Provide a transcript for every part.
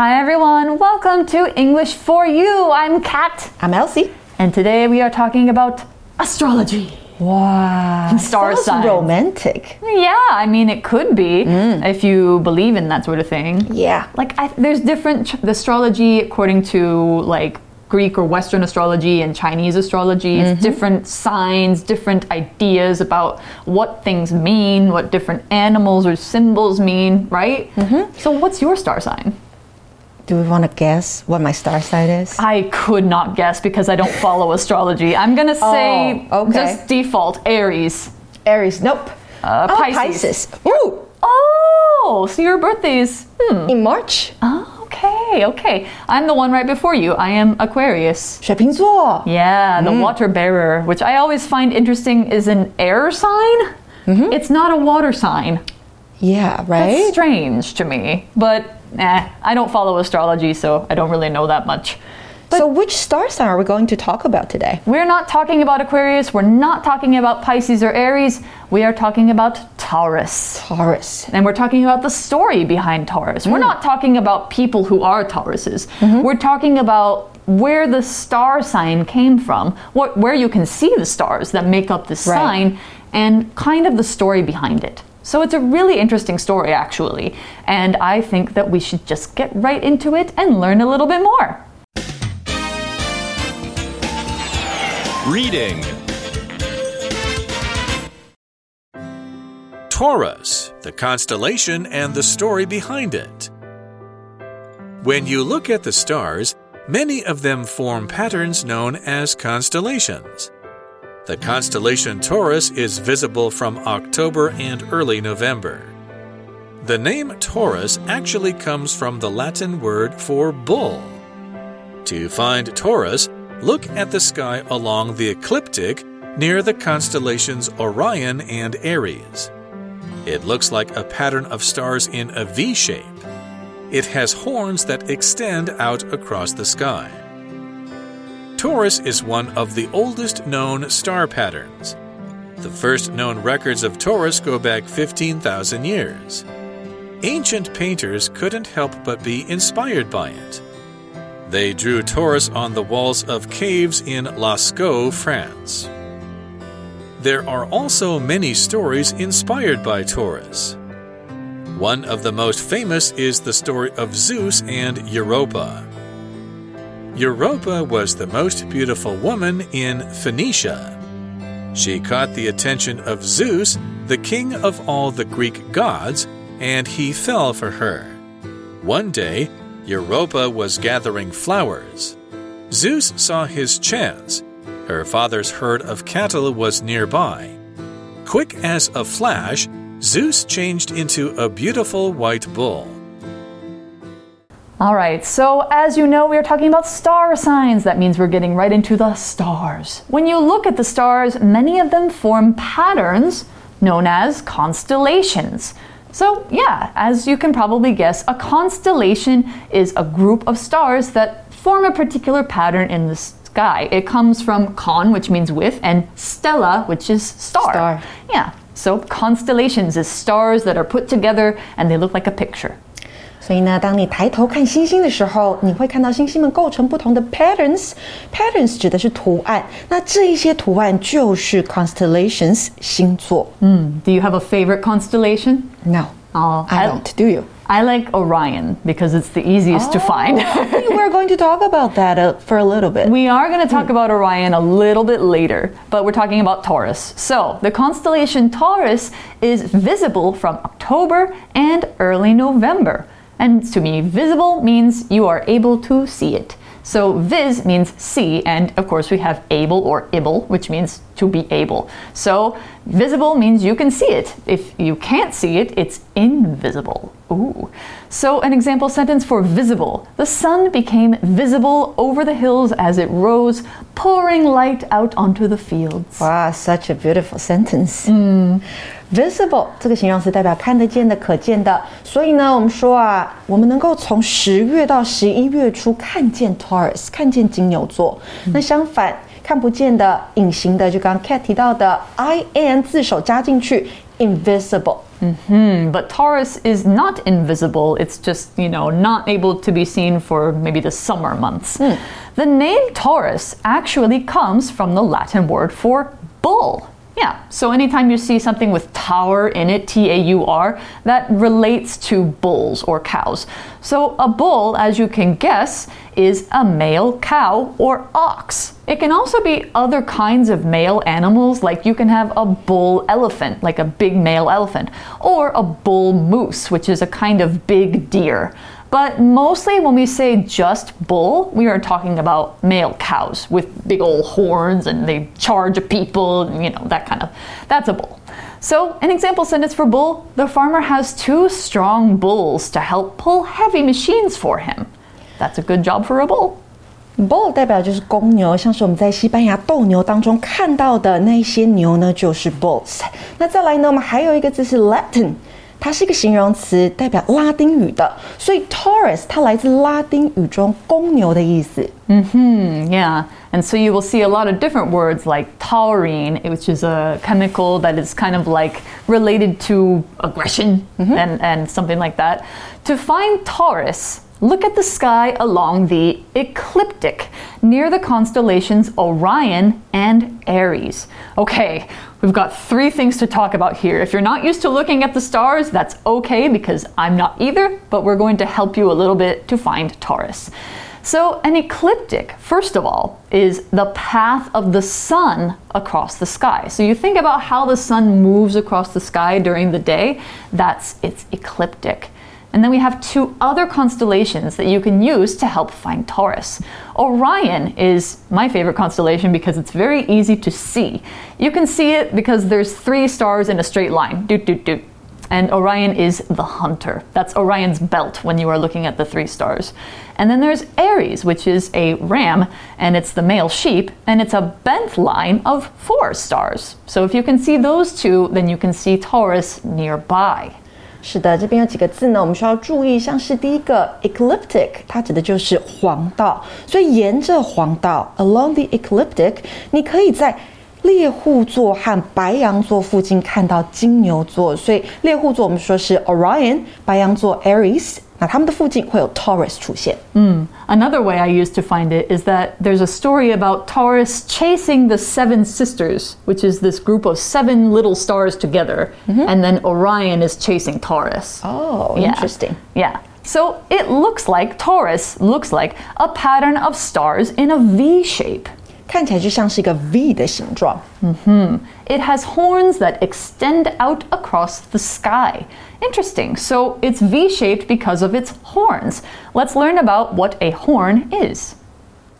Hi everyone, welcome to English for You. I'm Kat, I'm Elsie. and today we are talking about astrology. Wow. Star Sounds signs. romantic. Yeah, I mean it could be if you believe in that sort of thing. Yeah. Like I, there's different tr- astrology according to like Greek or Western astrology and Chinese astrology. It's different signs, different ideas about what things mean, what different animals or symbols mean, right? Mm -hmm. So what's your star sign? Do we want to guess what my star sign is? I could not guess because I don't follow astrology. I'm gonna say Oh, okay. just default Aries. Aries. Nope. Uh, Oh, Pisces. Ooh. Oh, so your birthday's hmm. In March. Oh, okay, okay. I'm the one right before you. I am Aquarius. 水瓶座. Yeah, the water bearer, which I always find interesting, is an air sign. It's not a water sign. Yeah, It's right? strange to me, but eh, I don't follow astrology, so I don't really know that much. so which star sign are we going to talk about today? We're not talking about Aquarius. We're not talking about Pisces or Aries. We are talking about Taurus. Taurus. And we're talking about the story behind Taurus. We're not talking about people who are Tauruses. We're talking about where the star sign came from, what, where you can see the stars that make up this Right. sign, and kind of the story behind it. So it's a really interesting story, actually. And I think that we should just get right into it and learn a little bit more. Reading Taurus, the constellation and the story behind it. When you look at the stars, many of them form patterns known as constellations. The constellation Taurus is visible from October and early November. The name Taurus actually comes from the Latin word for bull. To find Taurus, look at the sky along the ecliptic near the constellations Orion and Aries. It looks like a pattern of stars in a V shape. It has horns that extend out across the sky. Taurus is one of the oldest known star patterns. The first known records of Taurus go back 15,000 years. Ancient painters couldn't help but be inspired by it. They drew Taurus on the walls of caves in Lascaux, France. There are also many stories inspired by Taurus. One of the most famous is the story of Zeus and Europa. Europa was the most beautiful woman in Phoenicia. She caught the attention of Zeus, the king of all the Greek gods, and he fell for her. One day, Europa was gathering flowers. Zeus saw his chance. Her father's herd of cattle was nearby. Quick as a flash, Zeus changed into a beautiful white bull. All right, so as you know, we are talking about star signs. That means we're getting right into the stars. When you look at the stars, many of them form patterns known as constellations. So, yeah, as you can probably guess, a constellation is a group of stars that form a particular pattern in the sky. It comes from con, which means with, and stella, which is star. Star. Yeah, so constellations is stars that are put together and they look like a picture. 所以呢，当你抬头看星星的时候，你会看到星星们构成不同的 patterns。patterns 指的是图案，那这一些图案就是 constellations 星座。 Do you have a favorite constellation? No, Oh, I don't. Do you? I like Orion because it's the easiest to find. We're going to talk about that uh, for a little bit. we are going to talk about Orion a little bit later, but we're talking about Taurus. So, the constellation Taurus is visible from October and early November. And to me, visible means you are able to see it. So vis means see, and of course we have able or able, which means to be able. So visible means you can see it. If you can't see it, it's invisible. Ooh. So an example sentence for visible. The sun became visible over the hills as it rose, pouring light out onto the fields. Wow, such a beautiful sentence. Mm Visible 这个形容词代表看得见的、可见的，所以呢，我们说啊，我们能够从十月到十一月初看见 Taurus，看见金牛座。那相反，看不见的、隐形的，就刚刚 Cat 提到的 I N 字首加进去，invisible But Taurus is not invisible. It's just, you know, not able to be seen for maybe the summer months. The name Taurus actually comes from the Latin word for bull. Yeah, so anytime you see something with tower in it, T A U R, that relates to bulls or cows. So a bull, as you can guess, is a male cow or ox. It can also be other kinds of male animals, like you can have a bull elephant, like a big male elephant, or a bull moose, which is a kind of big deer. But mostly when we say just bull, we are talking about male cows with big old horns and they charge people, you know, that kind of. That's a bull. So, an example sentence for bull the farmer has two strong bulls to help pull heavy machines for him. That's a good job for a bull. Bull 代表就是公牛，像是我们在西班牙斗牛当中看到的那一些牛呢，就是 bulls。那再来呢，我们还有一个字是 Latin，它是一个形容词，代表拉丁语的，所以 Taurus 它来自拉丁语中公牛的意思。 Yeah, and so you will see a lot of different words like taurine, which is a chemical that is kind of like related to aggression and, and something like that. To find Taurus, look at the sky along the ecliptic near the constellations Orion and Aries. Okay, we've got three things to talk about here. If you're not used to looking at the stars, that's okay because I'm not either, but we're going to help you a little bit to find Taurus. So, an ecliptic, first of all, is the path of the sun across the sky. So, you think about how the sun moves across the sky during the day, that's its ecliptic. And then we have two other constellations that you can use to help find Taurus. Orion is my favorite constellation because it's very easy to see. You can see it because there's three stars in a straight line. Doot, doot, doot. And Orion is the hunter. That's Orion's belt when you are looking at the three stars. And then there's Aries, which is a ram, and it's the male sheep, and it's a bent line of four stars. So if you can see those two, then you can see Taurus nearby. 是的，这边有几个字呢，我们需要注意，像是第一个 ecliptic，它指的就是黄道，所以沿着黄道 along the ecliptic，你可以在猎户座和白羊座附近看到金牛座，所以猎户座我们说是 Orion，白羊座 Aries，那它们的附近会有 Taurus 出现。 Another way I used to find it is that there's a story about Taurus chasing the seven sisters, which is this group of seven little stars together, and then Orion is chasing Taurus. Oh, Yeah. interesting. Yeah. So it looks like Taurus looks like a pattern of stars in a V shape. 看起来就像是一个 V 的形状。 It has horns that extend out across the sky. Interesting. So it's V shaped because of its horns. Let's learn about what a horn is.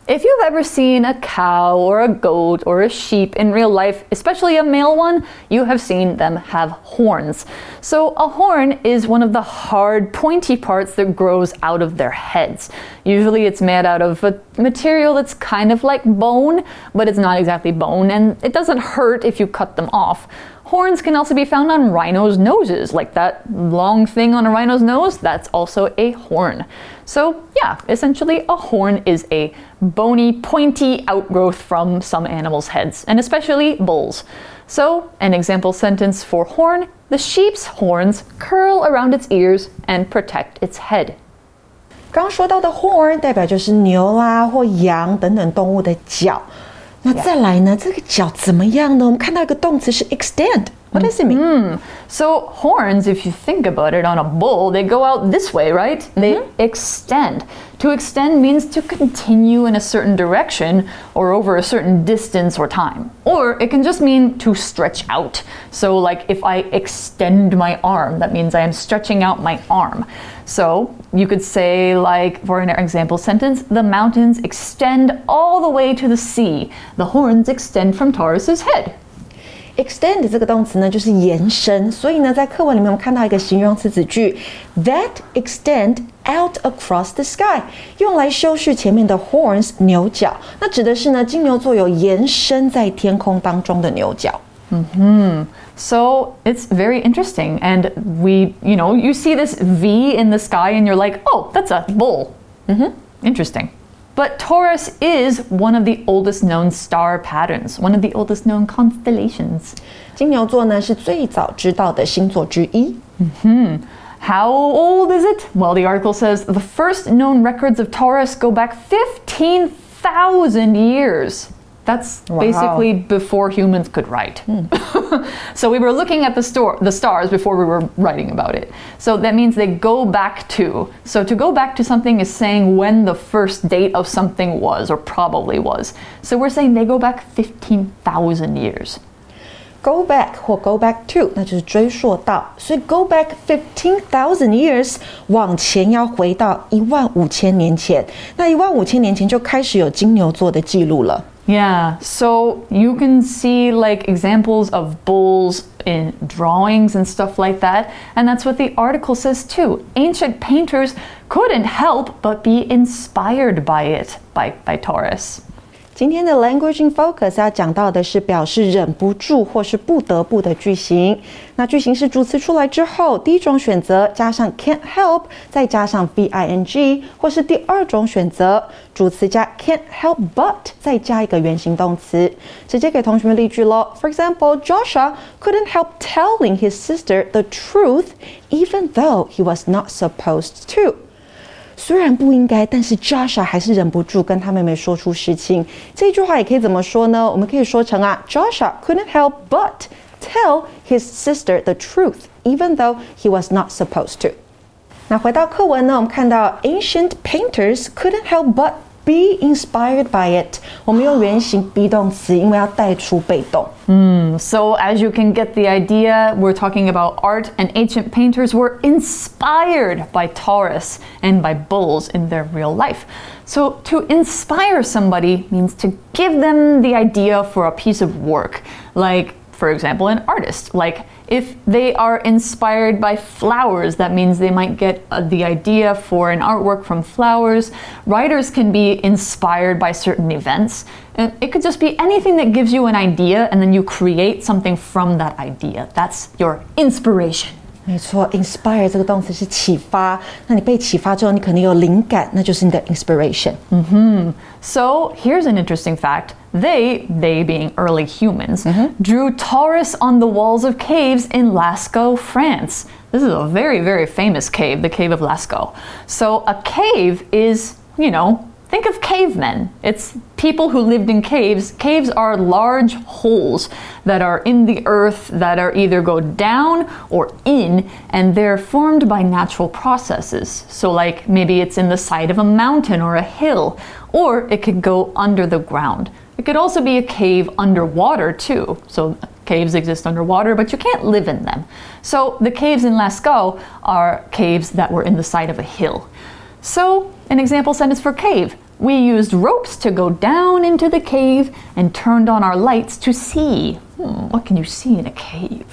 If you've ever seen a cow or a goat or a sheep in real life, especially a male one, you have seen them have horns. So, a horn is one of the hard, pointy parts that grows out of their heads. Usually, it's made out of a material that's kind of like bone, but it's not exactly bone, and it doesn't hurt if you cut them off. Horns can also be found on rhinos' noses, like that long thing on a rhino's nose, that's also a horn. So, yeah, essentially, a horn is a bony, pointy outgrowth from some animals' heads, and especially bulls. So, an example sentence for horn the sheep's horns curl around its ears and protect its head. 刚刚说到的 horn 代表就是牛啦或羊等等动物的角。 那再来呢？这个脚怎么样呢？我们看到一个动词是 extend。What does it mean? Mm-hmm. So, horns, if you think about it on a bull, they go out this way, right? They mm-hmm. extend. To extend means to continue in a certain direction or over a certain distance or time. Or it can just mean to stretch out. So, like if I extend my arm, that means I am stretching out my arm. So, you could say, like, for an example sentence, the mountains extend all the way to the sea. The horns extend from Taurus's head extend 这个动词呢，就是延伸。所以呢，在课文里面我们看到一个形容词子句，that extend out across the sky，用来修饰前面的 horns 牛角。那指的是呢，金牛座有延伸在天空当中的牛角。 So it's very interesting. And we, you know, you see this V in the sky and you're like, oh, that's a bull. Mm-hmm. Interesting. But Taurus is one of the oldest known star patterns, one of the oldest known constellations. 金牛座呢是最早知道的星座之一。 How old is it? Well, the article says the first known records of Taurus go back 15,000 years. That's Wow. basically before humans could write. Hmm. so we were looking at the, stor- the stars before we were writing about it. So that means they go back to. So to go back to something is saying when the first date of something was or probably was. So we're saying they go back 15,000 years Go back 或 go back to，那就是追溯到，所以 go back fifteen thousand years，往前要回到一万五千年前。那一万五千年前就开始有金牛座的记录了。 Yeah, so you can see like examples of bulls in drawings and stuff like that, and that's what the article says too. Ancient painters couldn't help but be inspired by it, by, by Taurus. 今天的 language in focus 要讲到的是表示忍不住或是不得不的句型。那句型是主词出来之后，第一种选择加上 can't help，再加上 v i n g，或是第二种选择主词加 can't help but，再加一个原形动词。直接给同学们例句喽。For example, Joshua couldn't help telling his sister the truth, even though he was not supposed to. 虽然不应该，但是 Joshua 还是忍不住跟他妹妹说出实情。这句话也可以怎么说呢？我们可以说成啊，Joshua couldn't help but tell his sister the truth, even though he was not supposed to. 那回到课文呢，我们看到 ancient painters couldn't help but be inspired by it。我们用原形 be 动词，因为要带出被动。 So, as you can get the idea, we're talking about art, and ancient painters were inspired by Taurus and by bulls in their real life. So, to inspire somebody means to give them the idea for a piece of work. Like, for example, an artist. Like, if they are inspired by flowers, that means they might get uh, the idea for an artwork from flowers. Writers can be inspired by certain events. It could just be anything that gives you an idea and then you create something from that idea. That's your inspiration. 没错，inspire 这个动词是启发。那你被启发之后，你可能有灵感，那就是你的 inspiration。 So here's an interesting fact. They, they being early humans, drew Taurus on the walls of caves in Lascaux, France. This is a very, very famous cave, the Cave of Lascaux. So a cave is, you know, think of cavemen. It's people who lived in caves. Caves are large holes that are in the earth that are either go down or in, and they're formed by natural processes. So, like maybe it's in the side of a mountain or a hill, or it could go under the ground. It could also be a cave underwater, too. So, caves exist underwater, but you can't live in them. So, the caves in Lascaux are caves that were in the side of a hill. So, an example sentence for cave. We used ropes to go down into the cave and turned on our lights to see. Hmm, what can you see in a cave?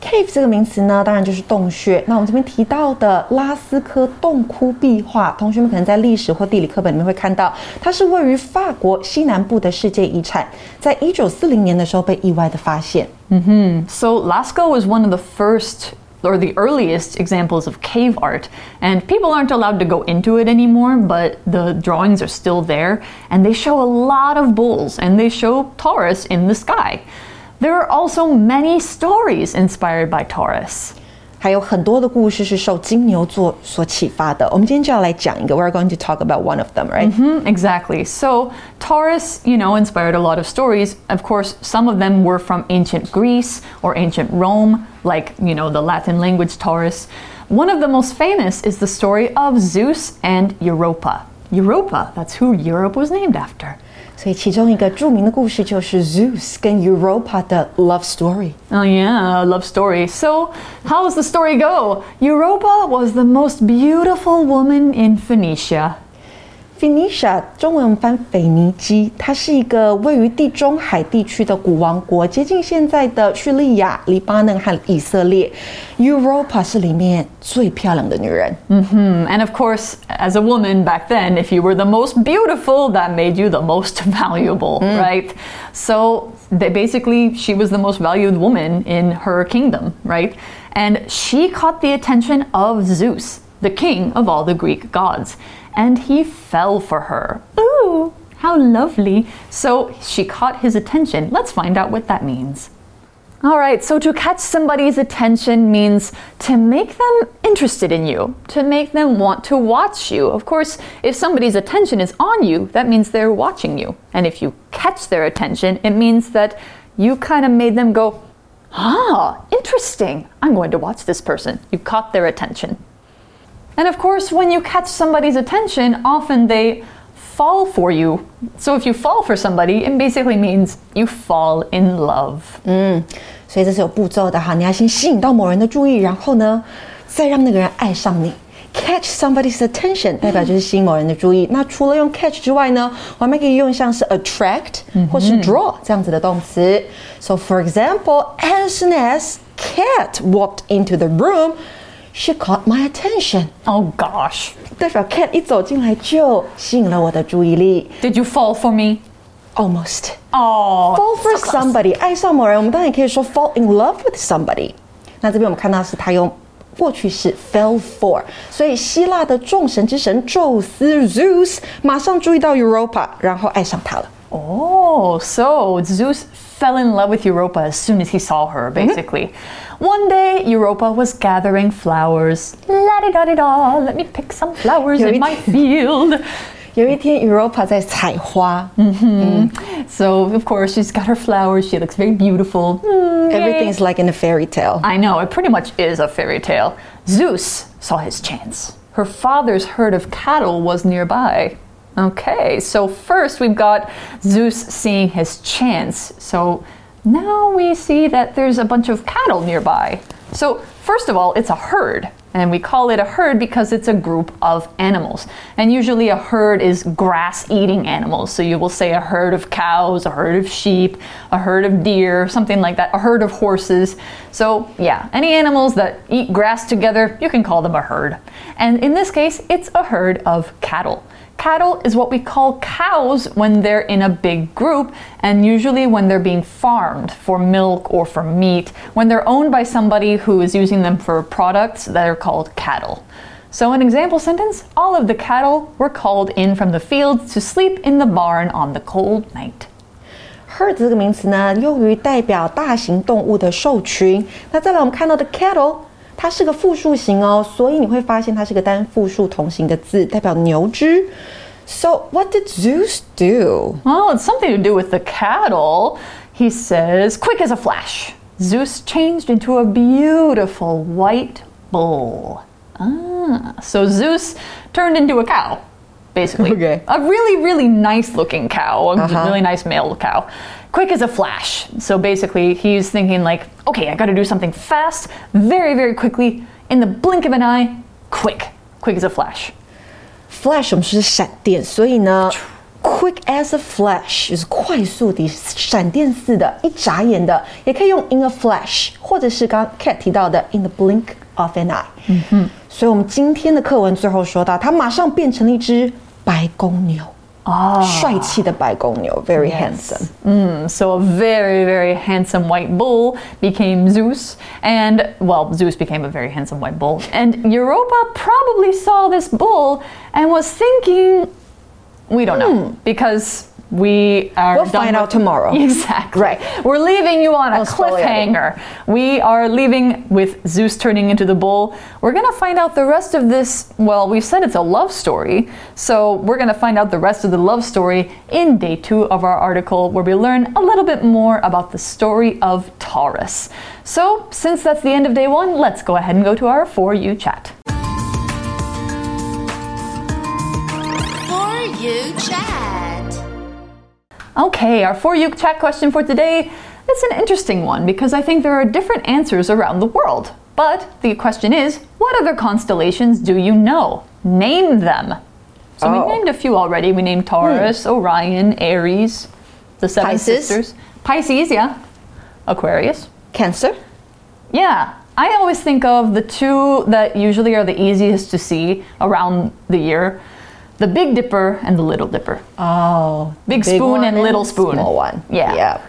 Cave 这个名词呢，当然就是洞穴。那我们这边提到的拉斯科洞窟壁画，同学们可能在历史或地理课本里面会看到，它是位于法国西南部的世界遗产，在一九四零年的时候被意外的发现。 So, Lascaux was one of the first or the earliest examples of cave art, and people aren't allowed to go into it anymore, but the drawings are still there, and they show a lot of bulls and they show Taurus in the sky. There are also many stories inspired by Taurus. 还有很多的故事是受金牛座所启发的。我们今天就要来讲一个，We're going to talk about one of them, right? Mm, exactly. So Taurus, you know, inspired a lot of stories. Of course, some of them were from ancient Greece or ancient Rome, like, you know, the Latin language Taurus. One of the most famous is the story of Zeus and Europa. Europa, that's who Europe was named after. 所以其中一个着名的故事就是 Zeus 跟 Europa 的 love story。 Oh, yeah, a love story. So, how does the story go? Europa was the most beautiful woman in Phoenicia. Phoenicia 中文我们翻腓尼基，它是一个位于地中海地区的古王国，接近现在的叙利亚、黎巴嫩和以色列。Europa 是里面最漂亮的女人。 Hmm, And of course, as a woman back then, if you were the most beautiful, that made you the most valuable, right? So they basically, she was the most valued woman in her kingdom, right? And she caught the attention of Zeus, the king of all the Greek gods. And he fell for her. Ooh, Oh, how lovely. So she caught his attention. Let's find out what that means. All right, so to catch somebody's attention means to make them interested in you, to make them want to watch you. Of course, if somebody's attention is on you, that means they're watching you. And if you catch their attention, it means that you kind of made them go, ah, interesting. I'm going to watch this person. You caught their attention. And of course, when you catch somebody's attention, often they fall for you. So if you fall for somebody, it basically means you fall in love. 所以这是有步骤的哈，你要先吸引到某人的注意，然后呢，再让那个人爱上你。Catch somebody's attention 代表就是吸引某人的注意。那除了用 catch 之外呢，我们还可以用像是 attract 或是 draw 这样子的动词。So for example, as soon as Cat walked into the room, she caught my attention. Oh gosh. 代表 Cat 一走进来就吸引了我的注意力。 Did you fall for me? Almost. Oh. fall for so close. somebody，爱上某人，我们当然也可以说 fall in love with somebody。那这边我们看到是他用过去式 fell for，所以希腊的众神之神宙斯 Zeus 马上注意到 Europa，然后爱上她了。 Oh, so Zeus fell in love with Europa as soon as he saw her, basically. One day, Europa was gathering flowers. La di da di da, let me pick some flowers in my field. 有一天 Europa 在采花、 So, of course, she's got her flowers. She looks very beautiful. Mm, yay. Everything's like in a fairy tale. I know, it pretty much is a fairy tale. Zeus saw his chance. Her father's herd of cattle was nearby. Okay, so first we've got Zeus seeing his chance. So now we see that there's a bunch of cattle nearby. So, first of all, it's a herd. And we call it a herd because it's a group of animals. And usually a herd is grass eating animals. So you will say a herd of cows, a herd of sheep, a herd of deer, something like that, a herd of horses. So, yeah, any animals that eat grass together, you can call them a herd. And in this case, it's a herd of cattle. Cattle is what we call cows when they're in a big group, and usually when they're being farmed for milk or for meat, when they're owned by somebody who is using them for products that are called cattle. So, an example sentence all of the cattle were called in from the fields to sleep in the barn on the cold night. herd 这个名词呢，用于代表大型动物的兽群。那再来我们看到的 cattle， 它是个复数形哦，所以你会发现它是个单复数同形的字，代表牛只。So what did Zeus do? Well, it's something to do with the cattle. He says, quick as a flash, Zeus changed into a beautiful white bull. Ah, so Zeus turned into a cow, basically. Okay. A really, really nice looking cow, a Uh-huh. really nice male cow. Quick as a flash. So basically, he's thinking, like, okay, I gotta do something fast, very, very quickly, in the blink of an eye, quick. Quick as a flash. Flash 我们说是闪电，所以呢，quick as a flash 就是快速的、闪电似的、一眨眼的，也可以用 in a flash，或者是刚刚 Cat 提到的 in the blink of an eye。嗯哼，所以我们今天的课文最后说到，它马上变成了一只 白公牛。啊帅气的白公牛，very handsome。 Mm, so a very, very handsome white bull became Zeus, and well, Zeus became a very handsome white bull. And Europa probably saw this bull and was thinking, we don't know because we are. We'll done find out tomorrow. Exactly. Right. We're leaving you on a I'll spoil cliffhanger. We are leaving with Zeus turning into the bull. We're going to find out the rest of this. Well, we've said it's a love story, so we're going to find out the rest of the love story in day two of our article, where we learn a little bit more about the story of Taurus. So, since that's the end of day one, let's go ahead and go to our For You chat. For you chat. Okay, our For You chat question for today is an interesting one because I think there are different answers around the world. But the question is, what other constellations do you know? Name them. So Oh. we named a few already. We named hmm. Taurus, Orion, Aries, the Seven Pisces. Sisters. Pisces, yeah. Aquarius. Cancer. Yeah. I always think of the two that usually are the easiest to see around the year the Big Dipper and the Little Dipper. Oh, Big big spoon and little spoon. Small one. Yeah. Yeah.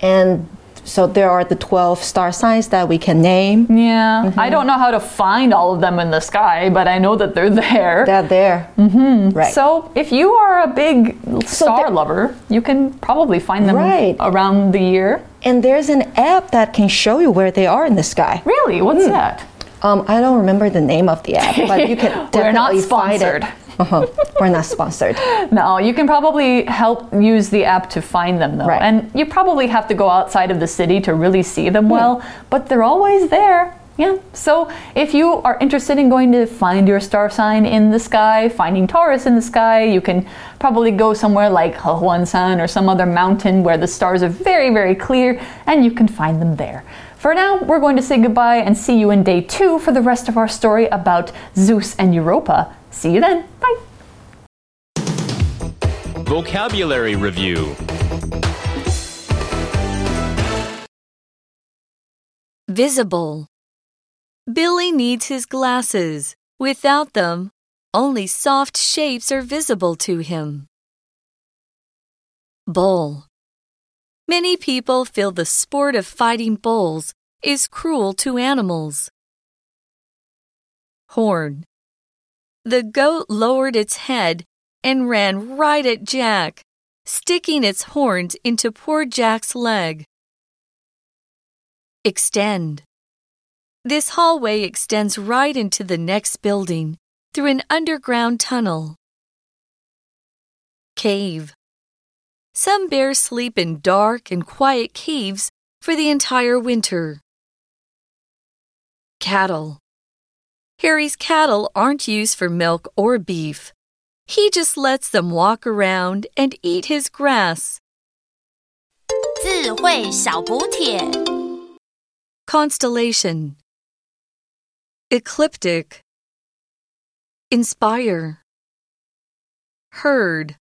And So there are the 12 star signs that we can name. Yeah, I don't know how to find all of them in the sky, but I know that they're there. They're there. Mm-hmm. Right. So if you are a big star the- lover, you can probably find them Right. around the year. and there's an app that can show you where they are in the sky. Really? What's that? Um, I don't remember the name of the app, but you can We're not definitely find it. Sponsored. Uh-huh. We're not sponsored. No, you can probably help use the app to find them though. Right. And you probably have to go outside of the city to really see them well, but they're always there. Yeah. So if you are interested in going to find your star sign in the sky, finding Taurus in the sky, you can probably go somewhere like Hehuanshan or some other mountain where the stars are very, very clear and you can find them there. For now, we're going to say goodbye and see you in day two for the rest of our story about Zeus and Europa. See you then. Bye. Vocabulary Review Visible. Billy needs his glasses. Without them, only soft shapes are visible to him. Bull. Many people feel the sport of fighting bulls is cruel to animals. Horn. The goat lowered its head and ran right at Jack, sticking its horns into poor Jack's leg. Extend. This hallway extends right into the next building through an underground tunnel. Cave. Some bears sleep in dark and quiet caves for the entire winter. Cattle. Harry's cattle aren't used for milk or beef. He just lets them walk around and eat his grass. 智慧小补帖。 Constellation. Ecliptic. Inspire. Herd.